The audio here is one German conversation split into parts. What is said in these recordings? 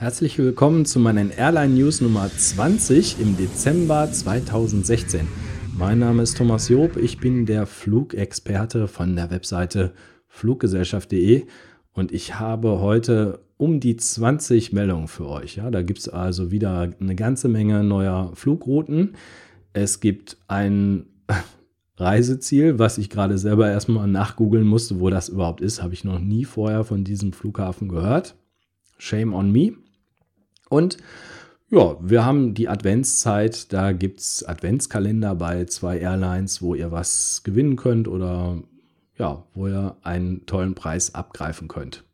Herzlich willkommen zu meinen Airline News Nummer 20 im Dezember 2016. Mein Name ist Thomas Job, ich bin der Flugexperte von der Webseite fluggesellschaft.de und ich habe heute um die 20 Meldungen für euch. Ja, da gibt es also wieder eine ganze Menge neuer Flugrouten. Es gibt ein Reiseziel, was ich gerade selber erstmal nachgoogeln musste, wo das überhaupt ist, habe ich noch nie vorher von diesem Flughafen gehört. Shame on me. Und ja, wir haben die Adventszeit, da gibt es Adventskalender bei zwei Airlines, wo ihr was gewinnen könnt oder ja, wo ihr einen tollen Preis abgreifen könnt.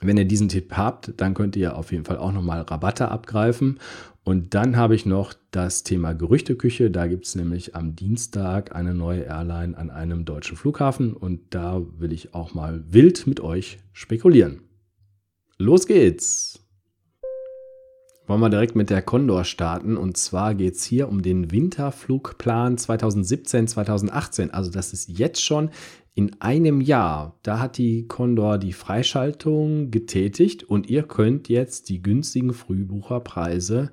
Wenn ihr diesen Tipp habt, dann könnt ihr auf jeden Fall auch nochmal Rabatte abgreifen. Und dann habe ich noch das Thema Gerüchteküche. Da gibt es nämlich am Dienstag eine neue Airline an einem deutschen Flughafen und da will ich auch mal wild mit euch spekulieren. Los geht's! Wollen wir direkt mit der Condor starten. Und zwar geht es hier um den Winterflugplan 2017-2018. Also das ist jetzt schon in einem Jahr. Da hat die Condor die Freischaltung getätigt und ihr könnt jetzt die günstigen Frühbucherpreise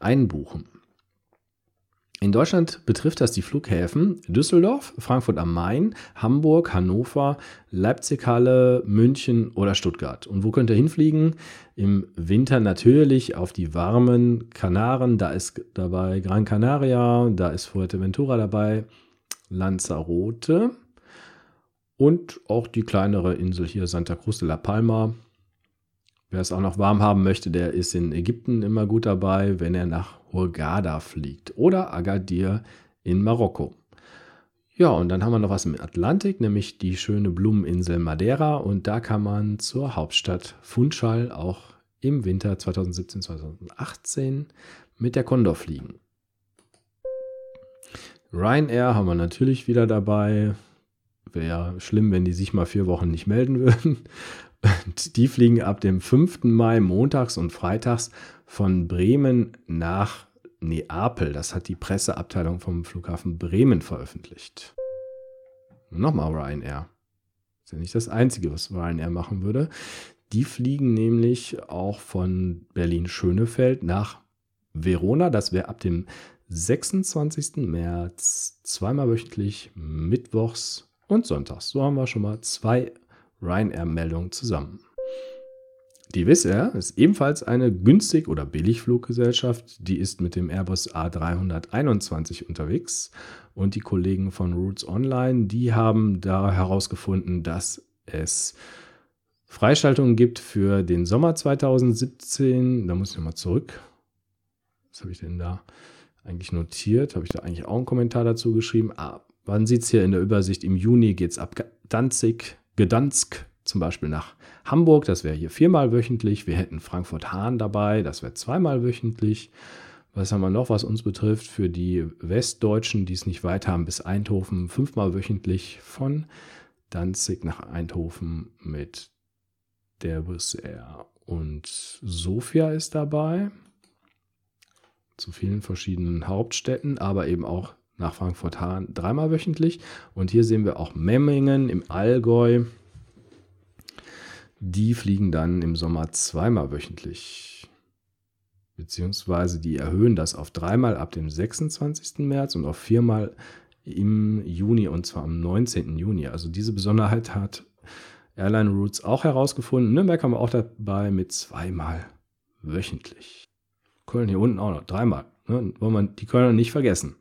einbuchen. In Deutschland betrifft das die Flughäfen Düsseldorf, Frankfurt am Main, Hamburg, Hannover, Leipzig-Halle, München oder Stuttgart. Und wo könnt ihr hinfliegen? Im Winter natürlich auf die warmen Kanaren. Da ist dabei Gran Canaria, da ist Fuerteventura dabei, Lanzarote und auch die kleinere Insel hier Santa Cruz de la Palma. Wer es auch noch warm haben möchte, der ist in Ägypten immer gut dabei, wenn er nach Hurghada fliegt oder Agadir in Marokko. Ja, und dann haben wir noch was im Atlantik, nämlich die schöne Blumeninsel Madeira und da kann man zur Hauptstadt Funchal auch im Winter 2017-2018 mit der Condor fliegen. Ryanair haben wir natürlich wieder dabei. Wäre schlimm, wenn die sich mal vier Wochen nicht melden würden. Die fliegen ab dem 5. Mai montags und freitags von Bremen nach Neapel. Das hat die Presseabteilung vom Flughafen Bremen veröffentlicht. Nochmal Ryanair. Ist ja nicht das Einzige, was Ryanair machen würde. Die fliegen nämlich auch von Berlin-Schönefeld nach Verona. Das wäre ab dem 26. März zweimal wöchentlich, mittwochs und sonntags. So haben wir schon mal zwei Ryanair-Meldungen zusammen. Die Wizz Air ist ebenfalls eine günstig- oder Billigfluggesellschaft. Die ist mit dem Airbus A321 unterwegs. Und die Kollegen von Routes Online, die haben da herausgefunden, dass es Freischaltungen gibt für den Sommer 2017. Da muss ich nochmal zurück. Was habe ich denn da eigentlich notiert? Habe ich da eigentlich auch einen Kommentar dazu geschrieben? Ah, man sieht es hier in der Übersicht. Im Juni geht es ab Danzig, Gdansk zum Beispiel nach Hamburg. Das wäre hier viermal wöchentlich. Wir hätten Frankfurt-Hahn dabei. Das wäre zweimal wöchentlich. Was haben wir noch, was uns betrifft? Für die Westdeutschen, die es nicht weit haben, bis Eindhoven fünfmal wöchentlich von Danzig nach Eindhoven mit der Bus Air. Und Sofia ist dabei. Zu vielen verschiedenen Hauptstädten, aber eben auch nach Frankfurt-Hahn dreimal wöchentlich. Und hier sehen wir auch Memmingen im Allgäu. Die fliegen dann im Sommer zweimal wöchentlich. Beziehungsweise die erhöhen das auf dreimal ab dem 26. März und auf viermal im Juni und zwar am 19. Juni. Also diese Besonderheit hat Airline Routes auch herausgefunden. Nürnberg haben wir auch dabei mit zweimal wöchentlich. Köln hier unten auch noch dreimal. Ne? Wollen wir die Kölner nicht vergessen.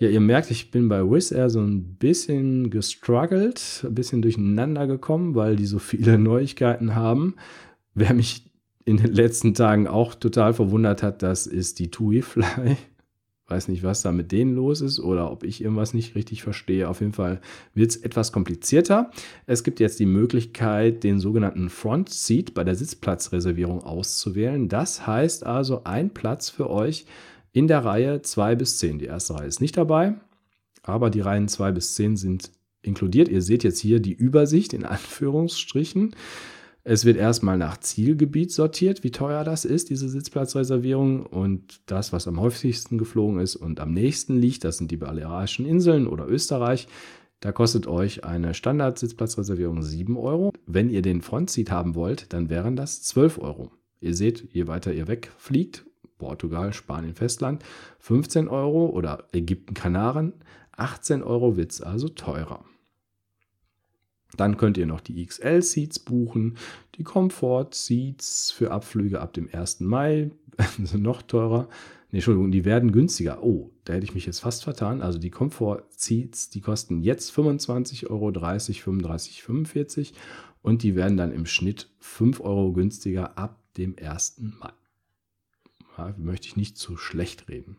Ja, ihr merkt, ich bin bei Wizz Air so ein bisschen gestruggelt, ein bisschen durcheinander gekommen, weil die so viele Neuigkeiten haben. Wer mich in den letzten Tagen auch total verwundert hat, das ist die TUI Fly. Weiß nicht, was da mit denen los ist oder ob ich irgendwas nicht richtig verstehe. Auf jeden Fall wird es etwas komplizierter. Es gibt jetzt die Möglichkeit, den sogenannten Front Seat bei der Sitzplatzreservierung auszuwählen. Das heißt also ein Platz für euch in der Reihe 2 bis 10. Die erste Reihe ist nicht dabei, aber die Reihen 2 bis 10 sind inkludiert. Ihr seht jetzt hier die Übersicht in Anführungsstrichen. Es wird erstmal nach Zielgebiet sortiert, wie teuer das ist, diese Sitzplatzreservierung. Und das, was am häufigsten geflogen ist und am nächsten liegt, das sind die Balearischen Inseln oder Österreich. Da kostet euch eine Standard-Sitzplatzreservierung 7 Euro. Wenn ihr den Frontseat haben wollt, dann wären das 12 Euro. Ihr seht, je weiter ihr wegfliegt, Portugal, Spanien, Festland, 15 Euro oder Ägypten, Kanaren, 18 Euro wird es also teurer. Dann könnt ihr noch die XL-Seats buchen, die Comfort-Seats für Abflüge ab dem 1. Mai, sind noch teurer. Nee, Entschuldigung, die werden günstiger. Oh, da hätte ich mich jetzt fast vertan. Also die Comfort-Seats, die kosten jetzt 25 Euro, 30, 35, 45 und die werden dann im Schnitt 5 Euro günstiger ab dem 1. Mai. Ja, möchte ich nicht zu schlecht reden.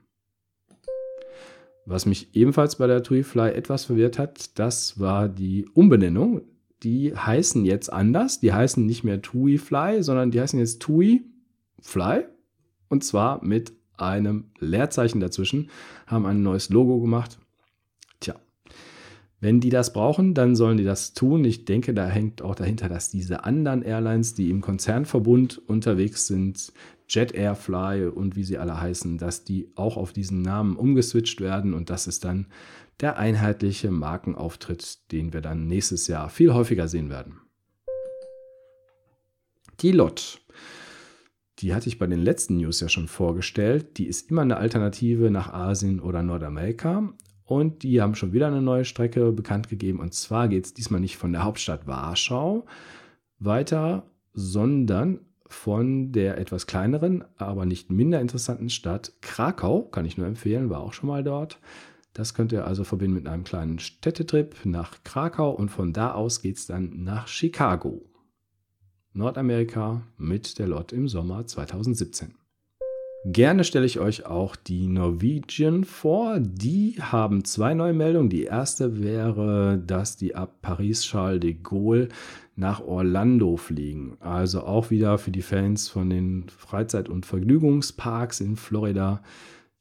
Was mich ebenfalls bei der TuiFly etwas verwirrt hat, das war die Umbenennung. Die heißen jetzt anders. Die heißen nicht mehr TuiFly, sondern die heißen jetzt TuiFly. Und zwar mit einem Leerzeichen dazwischen. Haben ein neues Logo gemacht. Wenn die das brauchen, dann sollen die das tun. Ich denke, da hängt auch dahinter, dass diese anderen Airlines, die im Konzernverbund unterwegs sind, Jet Airfly und wie sie alle heißen, dass die auch auf diesen Namen umgeswitcht werden und das ist dann der einheitliche Markenauftritt, den wir dann nächstes Jahr viel häufiger sehen werden. Die LOT. Die hatte ich bei den letzten News ja schon vorgestellt. Die ist immer eine Alternative nach Asien oder Nordamerika. Und die haben schon wieder eine neue Strecke bekannt gegeben. Und zwar geht es diesmal nicht von der Hauptstadt Warschau weiter, sondern von der etwas kleineren, aber nicht minder interessanten Stadt Krakau. Kann ich nur empfehlen, war auch schon mal dort. Das könnt ihr also verbinden mit einem kleinen Städtetrip nach Krakau und von da aus geht es dann nach Chicago. Nordamerika mit der Lot im Sommer 2017. Gerne stelle ich euch auch die Norwegian vor. Die haben zwei neue Meldungen. Die erste wäre, dass die ab Paris-Charles de Gaulle nach Orlando fliegen. Also auch wieder für die Fans von den Freizeit- und Vergnügungsparks in Florida.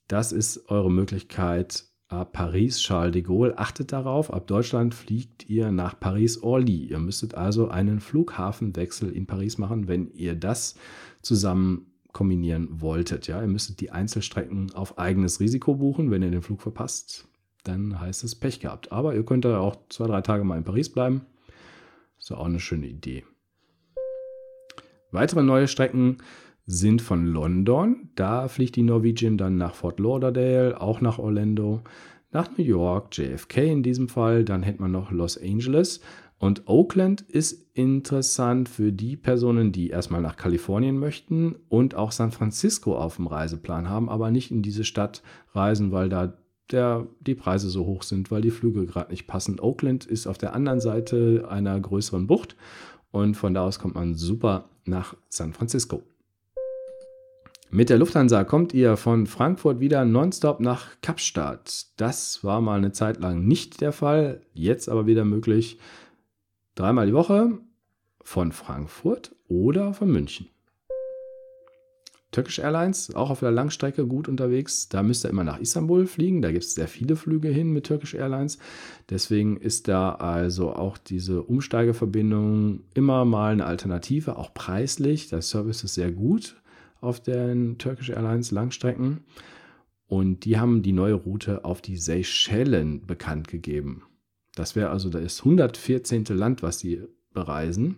Das ist eure Möglichkeit ab Paris Charles de Gaulle. Achtet darauf, ab Deutschland fliegt ihr nach Paris-Orly. Ihr müsstet also einen Flughafenwechsel in Paris machen, wenn ihr das zusammen kombinieren wolltet. Ja, ihr müsstet die Einzelstrecken auf eigenes Risiko buchen. Wenn ihr den Flug verpasst, dann heißt es Pech gehabt. Aber ihr könnt da auch zwei, drei Tage mal in Paris bleiben. Ist ja auch eine schöne Idee. Weitere neue Strecken sind von London. Da fliegt die Norwegian dann nach Fort Lauderdale, auch nach Orlando, nach New York, JFK in diesem Fall. Dann hätte man noch Los Angeles. Und Oakland ist interessant für die Personen, die erstmal nach Kalifornien möchten und auch San Francisco auf dem Reiseplan haben, aber nicht in diese Stadt reisen, weil da der, die Preise so hoch sind, weil die Flüge gerade nicht passen. Oakland ist auf der anderen Seite einer größeren Bucht und von da aus kommt man super nach San Francisco. Mit der Lufthansa kommt ihr von Frankfurt wieder nonstop nach Kapstadt. Das war mal eine Zeit lang nicht der Fall, jetzt aber wieder möglich. Dreimal die Woche von Frankfurt oder von München. Turkish Airlines, auch auf der Langstrecke gut unterwegs. Da müsst ihr immer nach Istanbul fliegen. Da gibt es sehr viele Flüge hin mit Turkish Airlines. Deswegen ist da also auch diese Umsteigeverbindung immer mal eine Alternative, auch preislich. Der Service ist sehr gut auf den Turkish Airlines Langstrecken. Und die haben die neue Route auf die Seychellen bekannt gegeben. Das wäre also das 114. Land, was sie bereisen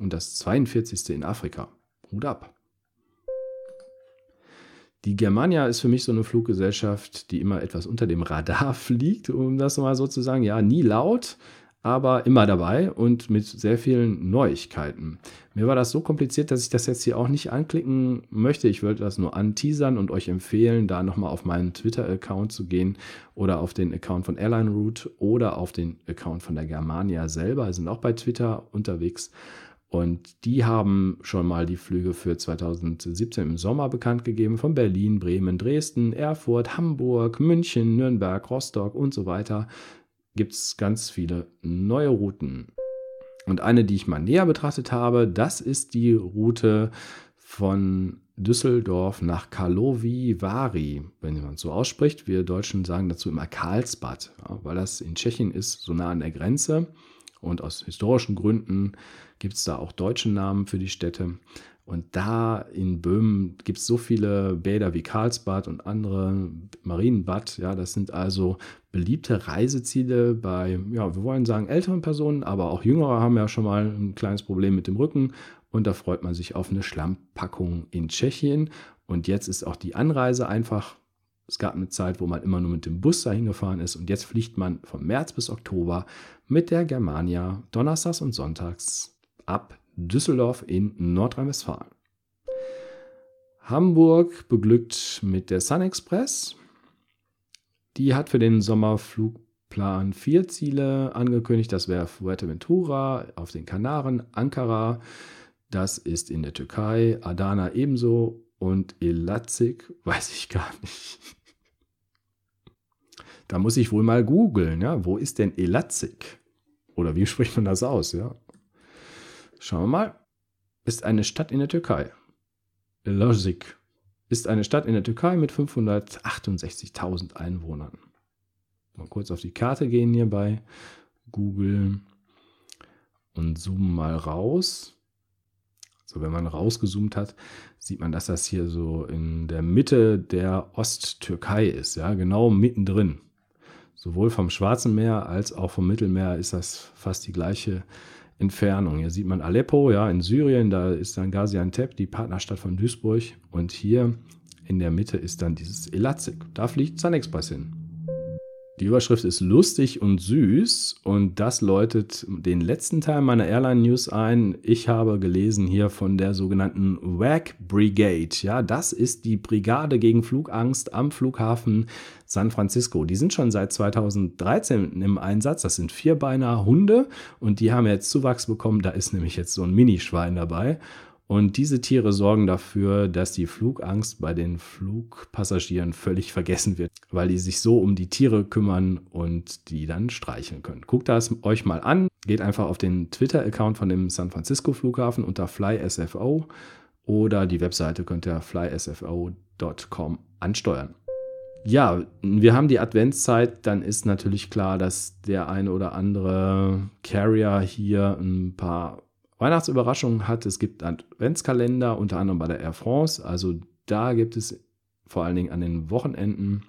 und das 42. in Afrika. Hut ab. Die Germania ist für mich so eine Fluggesellschaft, die immer etwas unter dem Radar fliegt, um das mal so zu sagen. Ja, nie laut, aber immer dabei und mit sehr vielen Neuigkeiten. Mir war das so kompliziert, dass ich das jetzt hier auch nicht anklicken möchte. Ich wollte das nur anteasern und euch empfehlen, da nochmal auf meinen Twitter-Account zu gehen oder auf den Account von Airline Route oder auf den Account von der Germania selber. Sie sind auch bei Twitter unterwegs. Und die haben schon mal die Flüge für 2017 im Sommer bekannt gegeben von Berlin, Bremen, Dresden, Erfurt, Hamburg, München, Nürnberg, Rostock und so weiter gibt es ganz viele neue Routen. Und eine, die ich mal näher betrachtet habe, das ist die Route von Düsseldorf nach Karlovy Vary, wenn man so ausspricht. Wir Deutschen sagen dazu immer Karlsbad, ja, weil das in Tschechien ist, so nah an der Grenze. Und aus historischen Gründen gibt es da auch deutsche Namen für die Städte. Und da in Böhmen gibt es so viele Bäder wie Karlsbad und andere Marienbad. Ja, das sind also beliebte Reiseziele bei, ja, wir wollen sagen älteren Personen, aber auch jüngere haben ja schon mal ein kleines Problem mit dem Rücken und da freut man sich auf eine Schlammpackung in Tschechien. Und jetzt ist auch die Anreise einfach. Es gab eine Zeit, wo man immer nur mit dem Bus dahin gefahren ist und jetzt fliegt man vom März bis Oktober mit der Germania donnerstags und sonntags ab Düsseldorf in Nordrhein-Westfalen. Hamburg beglückt mit der Sun Express. Die hat für den Sommerflugplan vier Ziele angekündigt. Das wäre Fuerteventura auf den Kanaren, Ankara, das ist in der Türkei, Adana ebenso und Elazig weiß ich gar nicht. Da muss ich wohl mal googeln, ja, wo ist denn Elazig? Oder wie spricht man das aus, ja? Schauen wir mal. Ist eine Stadt in der Türkei. Elazig ist eine Stadt in der Türkei mit 568.000 Einwohnern. Mal kurz auf die Karte gehen hier bei Google und zoomen mal raus. So, wenn man rausgezoomt hat, sieht man, dass das hier so in der Mitte der Osttürkei ist, ja, genau mittendrin. Sowohl vom Schwarzen Meer als auch vom Mittelmeer ist das fast die gleiche Entfernung. Hier sieht man Aleppo, ja, in Syrien, da ist dann Gaziantep, die Partnerstadt von Duisburg. Und hier in der Mitte ist dann dieses Elazig. Da fliegt Sunexpress hin. Die Überschrift ist lustig und süß und das läutet den letzten Teil meiner Airline News ein. Ich habe gelesen hier von der sogenannten WAG Brigade. Ja, das ist die Brigade gegen Flugangst am Flughafen San Francisco. Die sind schon seit 2013 im Einsatz. Das sind Vierbeiner Hunde und die haben jetzt Zuwachs bekommen. Da ist nämlich jetzt so ein Minischwein dabei. Und diese Tiere sorgen dafür, dass die Flugangst bei den Flugpassagieren völlig vergessen wird, weil die sich so um die Tiere kümmern und die dann streicheln können. Guckt das euch mal an. Geht einfach auf den Twitter-Account von dem San Francisco Flughafen unter FlySFO oder die Webseite könnt ihr flysfo.com ansteuern. Ja, wir haben die Adventszeit, dann ist natürlich klar, dass der eine oder andere Carrier hier ein paar Weihnachtsüberraschungen hat. Es gibt Adventskalender, unter anderem bei der Air France. Also da gibt es vor allen Dingen an den Wochenenden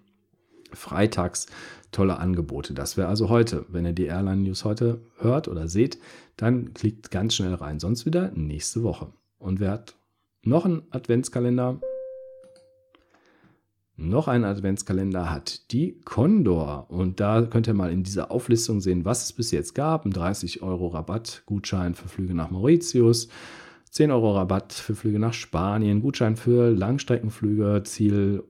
freitags tolle Angebote. Das wäre also heute. Wenn ihr die Airline News heute hört oder seht, dann klickt ganz schnell rein. Sonst wieder nächste Woche. Und wer hat noch einen Adventskalender? Noch einen Adventskalender hat die Condor. Und da könnt ihr mal in dieser Auflistung sehen, was es bis jetzt gab. Ein 30 Euro Rabatt-Gutschein für Flüge nach Mauritius, 10 Euro Rabatt für Flüge nach Spanien, Gutschein für Langstreckenflüge. Ziel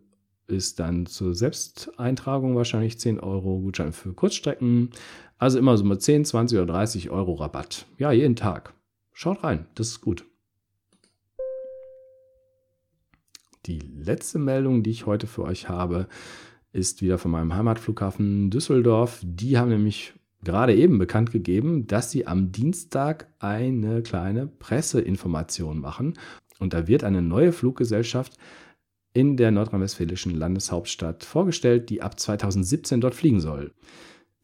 ist dann zur Selbsteintragung wahrscheinlich 10 Euro, Gutschein für Kurzstrecken. Also immer so mit 10, 20 oder 30 Euro Rabatt. Ja, jeden Tag. Schaut rein, das ist gut. Die letzte Meldung, die ich heute für euch habe, ist wieder von meinem Heimatflughafen Düsseldorf. Die haben nämlich gerade eben bekannt gegeben, dass sie am Dienstag eine kleine Presseinformation machen. Und da wird eine neue Fluggesellschaft in der nordrhein-westfälischen Landeshauptstadt vorgestellt, die ab 2017 dort fliegen soll.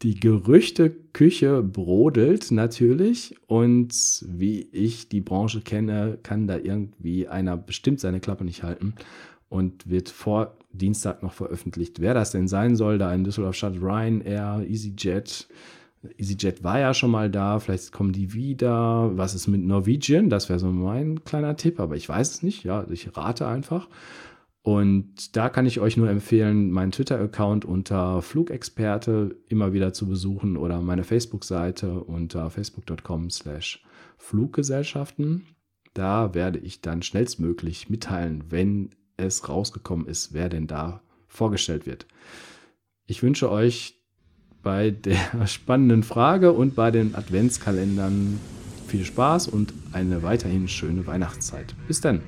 Die Gerüchteküche brodelt natürlich und wie ich die Branche kenne, kann da irgendwie einer bestimmt seine Klappe nicht halten und wird vor Dienstag noch veröffentlicht, wer das denn sein soll. Da in Düsseldorf statt Ryanair, EasyJet. EasyJet war ja schon mal da, vielleicht kommen die wieder. Was ist mit Norwegian? Das wäre so mein kleiner Tipp, aber ich weiß es nicht. Ja, ich rate einfach. Und da kann ich euch nur empfehlen, meinen Twitter-Account unter Flugexperte immer wieder zu besuchen oder meine Facebook-Seite unter facebook.com slash Fluggesellschaften. Da werde ich dann schnellstmöglich mitteilen, wenn es rausgekommen ist, wer denn da vorgestellt wird. Ich wünsche euch bei der spannenden Frage und bei den Adventskalendern viel Spaß und eine weiterhin schöne Weihnachtszeit. Bis dann.